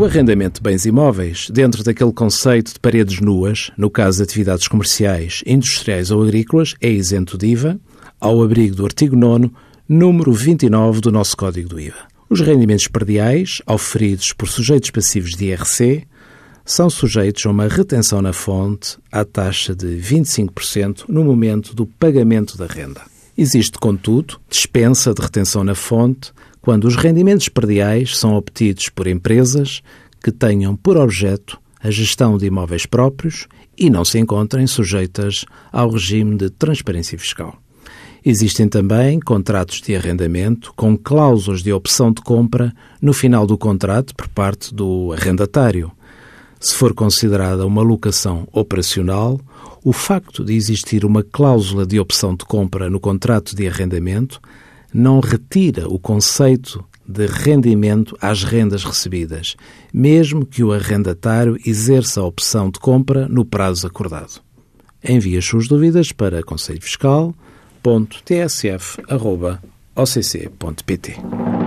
O arrendamento de bens imóveis, dentro daquele conceito de paredes nuas, no caso de atividades comerciais, industriais ou agrícolas, é isento de IVA, ao abrigo do artigo 9, número 29 do nosso Código do IVA. Os rendimentos perdiais, auferidos por sujeitos passivos de IRC, são sujeitos a uma retenção na fonte à taxa de 25% no momento do pagamento da renda. Existe, contudo, dispensa de retenção na fonte quando os rendimentos perdiais são obtidos por empresas que tenham por objeto a gestão de imóveis próprios e não se encontrem sujeitas ao regime de transparência fiscal. Existem também contratos de arrendamento com cláusulas de opção de compra no final do contrato por parte do arrendatário. Se for considerada uma locação operacional, o facto de existir uma cláusula de opção de compra no contrato de arrendamento não retira o conceito de rendimento às rendas recebidas, mesmo que o arrendatário exerça a opção de compra no prazo acordado. Envie as suas dúvidas para conselhofiscal.tsf.occ.pt.